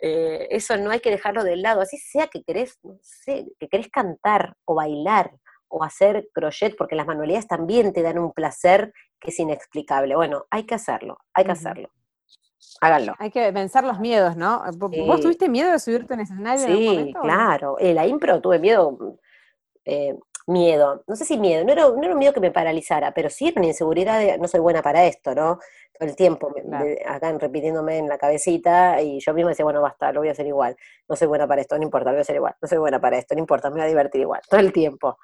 eh, eso no hay que dejarlo de lado, así sea que querés, no sé, que querés cantar o bailar o hacer crochet, porque las manualidades también te dan un placer que es inexplicable. Bueno, hay que hacerlo, hay que hacerlo. Háganlo. Hay que vencer los miedos, ¿no? ¿Vos tuviste miedo de subirte en escenario? Sí, claro. En la impro tuve miedo, eh, miedo, no sé si miedo, no era, no era un miedo que me paralizara, pero sí era una inseguridad de no soy buena para esto, ¿no? Todo el tiempo acá repitiéndome en la cabecita y yo misma decía, bueno, basta, lo voy a hacer igual, no soy buena para esto, no importa, lo voy a hacer igual, no soy buena para esto, no importa, me voy a divertir igual, todo el tiempo.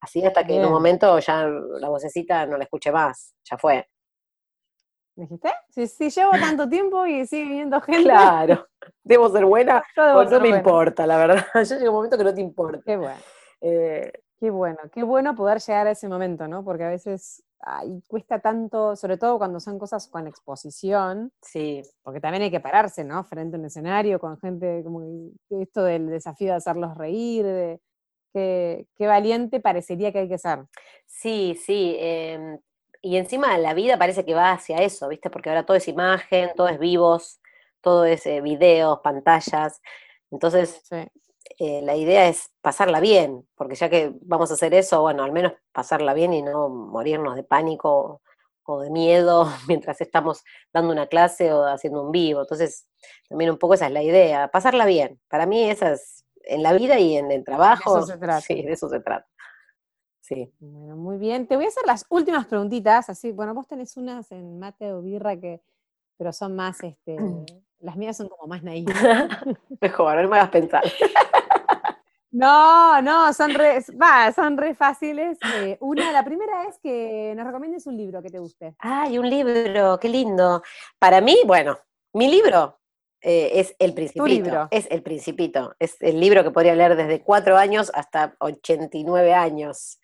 Así hasta que en un momento ya la vocecita no la escuché más, ya fue. ¿Dijiste? Si, llevo tanto tiempo y sigue viniendo gente. Claro, debo ser buena, no me importa, la verdad. Ya llega un momento que no te importa. Qué bueno. Eh, qué bueno, qué bueno poder llegar a ese momento, ¿no? Porque a veces cuesta tanto, sobre todo cuando son cosas con exposición. Sí. Porque también hay que pararse, ¿no? Frente a un escenario con gente, como esto del desafío de hacerlos reír, de, Qué, valiente parecería que hay que ser. Sí, sí. Em, y encima la vida parece que va hacia eso, ¿viste? Porque ahora todo es imagen, todo es vivos, todo es eh, videos, pantallas. Entonces, eh, la idea es pasarla bien, porque ya que vamos a hacer eso, bueno, al menos pasarla bien y no morirnos de pánico o de miedo mientras estamos dando una clase o haciendo un vivo. Entonces, también un poco esa es la idea, pasarla bien. Para mí esa es en la vida y en el trabajo. De eso se trata. Sí, de eso se trata. Sí. Bueno, muy bien. Te voy a hacer las últimas preguntitas, así, bueno, vos tenés unas en mate o birra que, pero son más, este, las mías son como más naivas. Mejor, no me hagas pensar. No, no, son re, va, son re fáciles. Eh, una, la primera es que nos recomiendes un libro que te guste. Ay, un libro, qué lindo. Para mí, bueno, mi libro eh, es El Principito. Es El Principito. Es el libro que podría leer desde cuatro años hasta 89 años.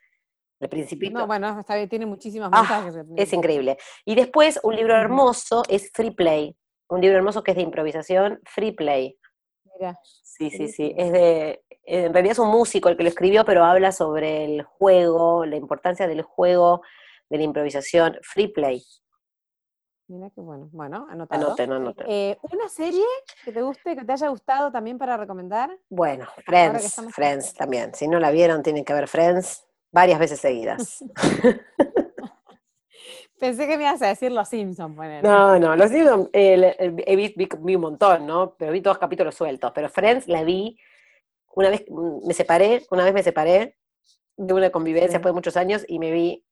El Principito. No, bueno, está bien, tiene muchísimas ah, Es increíble. Y después, un libro hermoso es Free Play. Un libro hermoso que es de improvisación, Free Play. Mira. Sí, sí, sí. Es de, en realidad es un músico el que lo escribió, pero habla sobre el juego, la importancia del juego, de la improvisación. Free Play. Mira qué bueno. Bueno, anotado. Anoten, anoten. Eh, ¿Una serie que te guste, que te haya gustado también para recomendar? Bueno, Friends, Friends también. Si no la vieron, tienen que ver Friends varias veces seguidas. Pensé que me ibas a decir Los Simpsons, No, no, Los Simpsons he visto vi, un montón, ¿no? Pero vi todos capítulos sueltos. Pero Friends la vi una vez, me separé, una vez me separé de una convivencia después de muchos años y me vi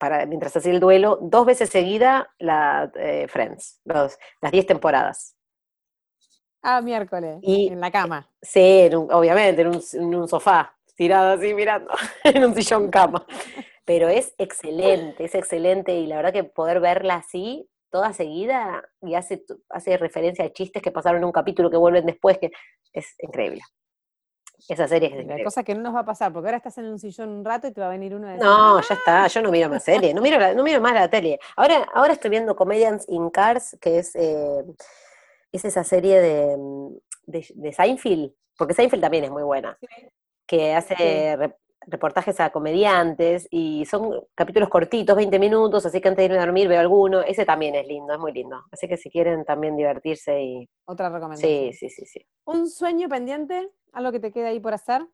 para, mientras hacía el duelo, dos veces seguida la eh, Friends, las diez temporadas. Ah, miércoles, y, en la cama. Sí, obviamente, en un, en un sofá, tirado así mirando, en un sillón cama. Pero es excelente, es excelente y la verdad que poder verla así, toda seguida, y hace, hace referencia a chistes que pasaron en un capítulo que vuelven después, que es increíble. Esa serie es La cosa que no nos va a pasar, porque ahora estás en un sillón un rato y te va a venir uno de No, ya está, yo no miro más serie, no miro, no miro más la tele. Ahora, ahora estoy viendo Comedians in Cars, que es, eh, es esa serie de, de, Seinfeld, porque Seinfeld también es muy buena, que hace reportajes a comediantes y son capítulos cortitos, 20 minutos, así que antes de irme a dormir veo alguno. Ese también es lindo, es muy lindo. Así que si quieren también divertirse y... Otra recomendación. Sí, sí, sí, sí. ¿Un sueño pendiente? ¿Algo que te quede ahí por hacer?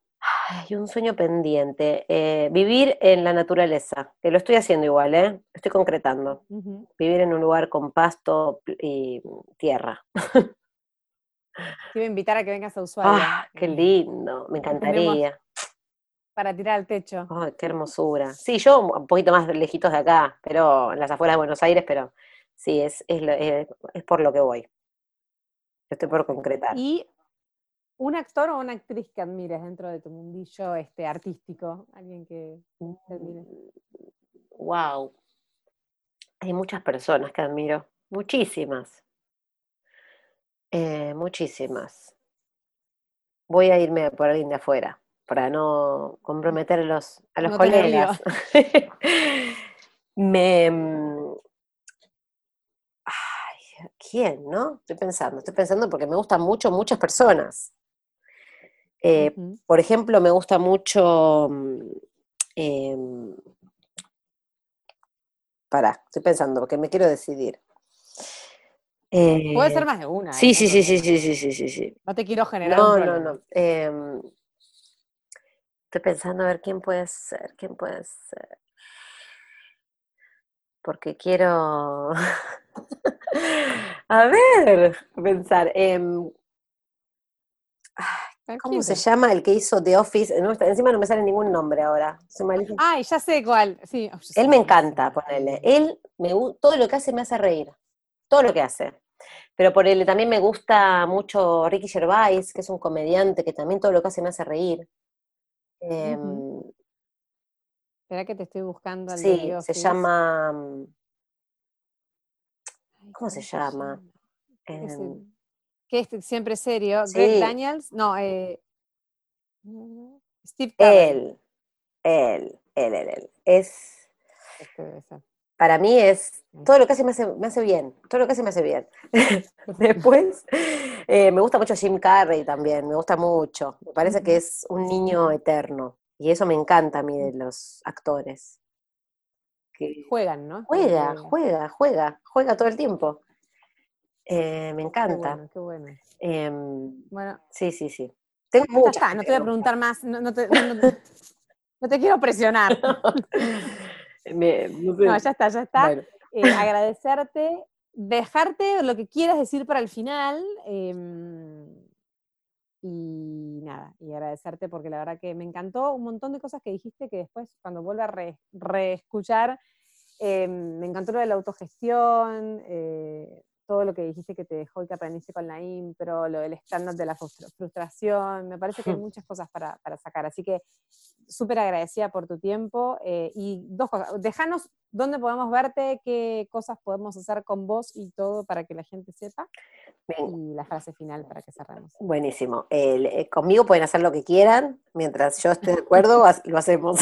Ay, un sueño pendiente. Eh, vivir en la naturaleza, que lo estoy haciendo igual, ¿eh? Estoy concretando. Vivir en un lugar con pasto y tierra. Te iba a invitar a que vengas a Ushuaia. Ah, qué lindo, me encantaría para tirar al techo. Ay, qué hermosura. Sí, yo un poquito más lejitos de acá, pero en las afueras de Buenos Aires, pero sí, es, es, es, por lo que voy. Estoy por concretar. ¿Y un actor o una actriz que admires dentro de tu mundillo este, artístico? Alguien que Wow. Mm, Hay muchas personas que admiro. Muchísimas. Eh, muchísimas. Voy a irme por alguien de afuera para no comprometer a los, a los colegas. Me. Mm, ay, ¿Quién, no? Estoy pensando, estoy pensando porque me gustan mucho muchas personas. Eh, por ejemplo, me gusta mucho. Eh, pará, estoy pensando porque me quiero decidir. Puede ser eh, más de una. Sí, sí, sí, sí, sí, sí, sí, sí, No te quiero generar. No, no, no. Em, Estoy pensando a ver quién puede ser, quién puede ser. Porque quiero. a ver, pensar. Em, ¿Cómo se llama el que hizo The Office? encima no me sale ningún nombre ahora. Ay, ya sé cuál. Sí. Oh, Él me encanta ponerle. Él, me, todo lo que hace me hace reír. Todo lo que hace. Pero por él también me gusta mucho Ricky Gervais, que es un comediante que también todo lo que hace me hace reír. Em, Espera que te estoy buscando. sí, se llama. ¿Cómo se llama? Em, que es siempre serio. Greg Daniels. No, eh, Steve Él, él, él, él, Es. Este para mí es. Todo lo que hace me hace, me hace bien. Todo lo que hace me hace bien. Después, eh, me gusta mucho Jim Carrey también. Me gusta mucho. Me parece que es un niño eterno. Y eso me encanta a mí de los actores. Que Juegan, ¿no? Juega, juega, juega, juega todo el tiempo. Eh, me encanta. Qué bueno. Em, bueno. Sí, sí, sí. Tengo muchas. no te voy a preguntar más. No, te, quiero presionar. no, ya está, ya está. Eh, agradecerte, dejarte lo que quieras decir para el final. Em, y nada, y agradecerte porque la verdad que me encantó un montón de cosas que dijiste que después cuando vuelva a reescuchar, em, me encantó lo de la autogestión, eh, todo lo que dijiste que te dejó y que aprendiste con la impro, lo del stand-up de la frustración, me parece que hay muchas cosas para, sacar, así que súper agradecida por tu tiempo eh, y dos cosas, déjanos dónde podemos verte, qué cosas podemos hacer con vos y todo para que la gente sepa. Y la frase final para que cerremos. Buenísimo. Eh, conmigo pueden hacer lo que quieran, mientras yo esté de acuerdo, lo hacemos.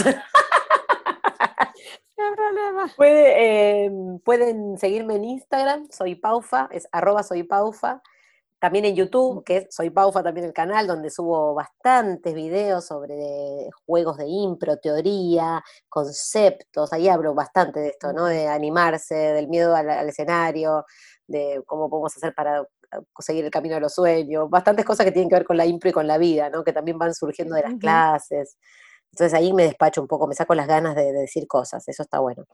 Problema. Em, pueden seguirme en Instagram, soy Paufa, es arroba soy Paufa. También en YouTube, que Soy Paufa, también el canal, donde subo bastantes videos sobre juegos de impro, teoría, conceptos. Ahí hablo bastante de esto, ¿no? De animarse, del miedo al, escenario, de cómo podemos hacer para conseguir el camino de los sueños. Bastantes cosas que tienen que ver con la impro y con la vida, ¿no? Que también van surgiendo de las clases. Entonces ahí me despacho un poco, me saco las ganas de, decir cosas, eso está bueno.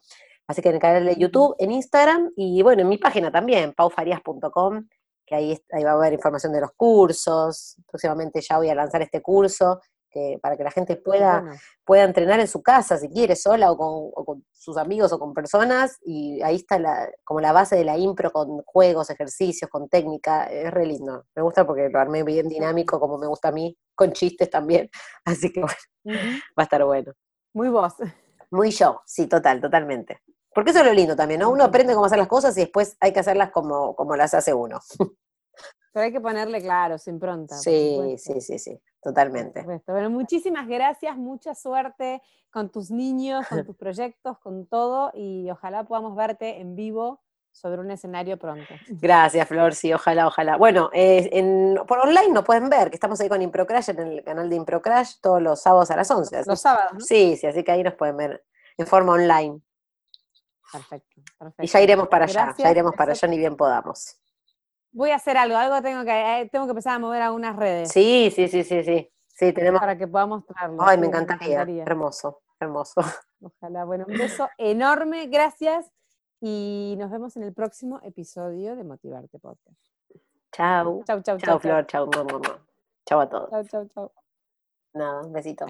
Así que en el canal de YouTube, en Instagram y bueno, en mi página también, paufarias.com, que ahí, ahí va a haber información de los cursos. Próximamente ya voy a lanzar este curso que, para que la gente pueda, pueda entrenar en su casa, si quiere, sola o con, sus amigos o con personas, y ahí está la, como la base de la impro con juegos, ejercicios, con técnica, es re lindo. Me gusta porque lo armé bien dinámico, como me gusta a mí, con chistes también, así que bueno, va a estar bueno. Muy vos. Muy yo, sí, total, totalmente. Porque eso es lo lindo también, ¿no? Uno aprende cómo hacer las cosas y después hay que hacerlas como, como las hace uno. Pero hay que ponerle claro, sin pronta. Sí, sí, sí, sí, totalmente. Bueno, muchísimas gracias, mucha suerte con tus niños, con tus proyectos, con todo, y ojalá podamos verte en vivo sobre un escenario pronto. Gracias, Flor, sí, ojalá, ojalá. Bueno, eh, por online nos pueden ver, que estamos ahí con Improcrash en el canal de Improcrash todos los sábados a las 11. Los sábados. Sí, sí, así que ahí nos pueden ver en forma online. Perfecto, perfecto. Y ya iremos para allá, ya iremos para allá ni bien podamos voy a hacer algo, algo tengo que, eh, tengo que empezar a mover algunas redes. Sí, sí, sí, sí, sí. Sí, tenemos. Para que podamos mostrarlo. Ay, me encantaría. Hermoso, hermoso. Ojalá. Bueno, un beso enorme, gracias. Y nos vemos en el próximo episodio de Motivarte Podcast. Chao. Chao, chao, chao. Chao, Flor. Chao, mamá. Chao a todos. Chao, chao, chao. Nada, un besito.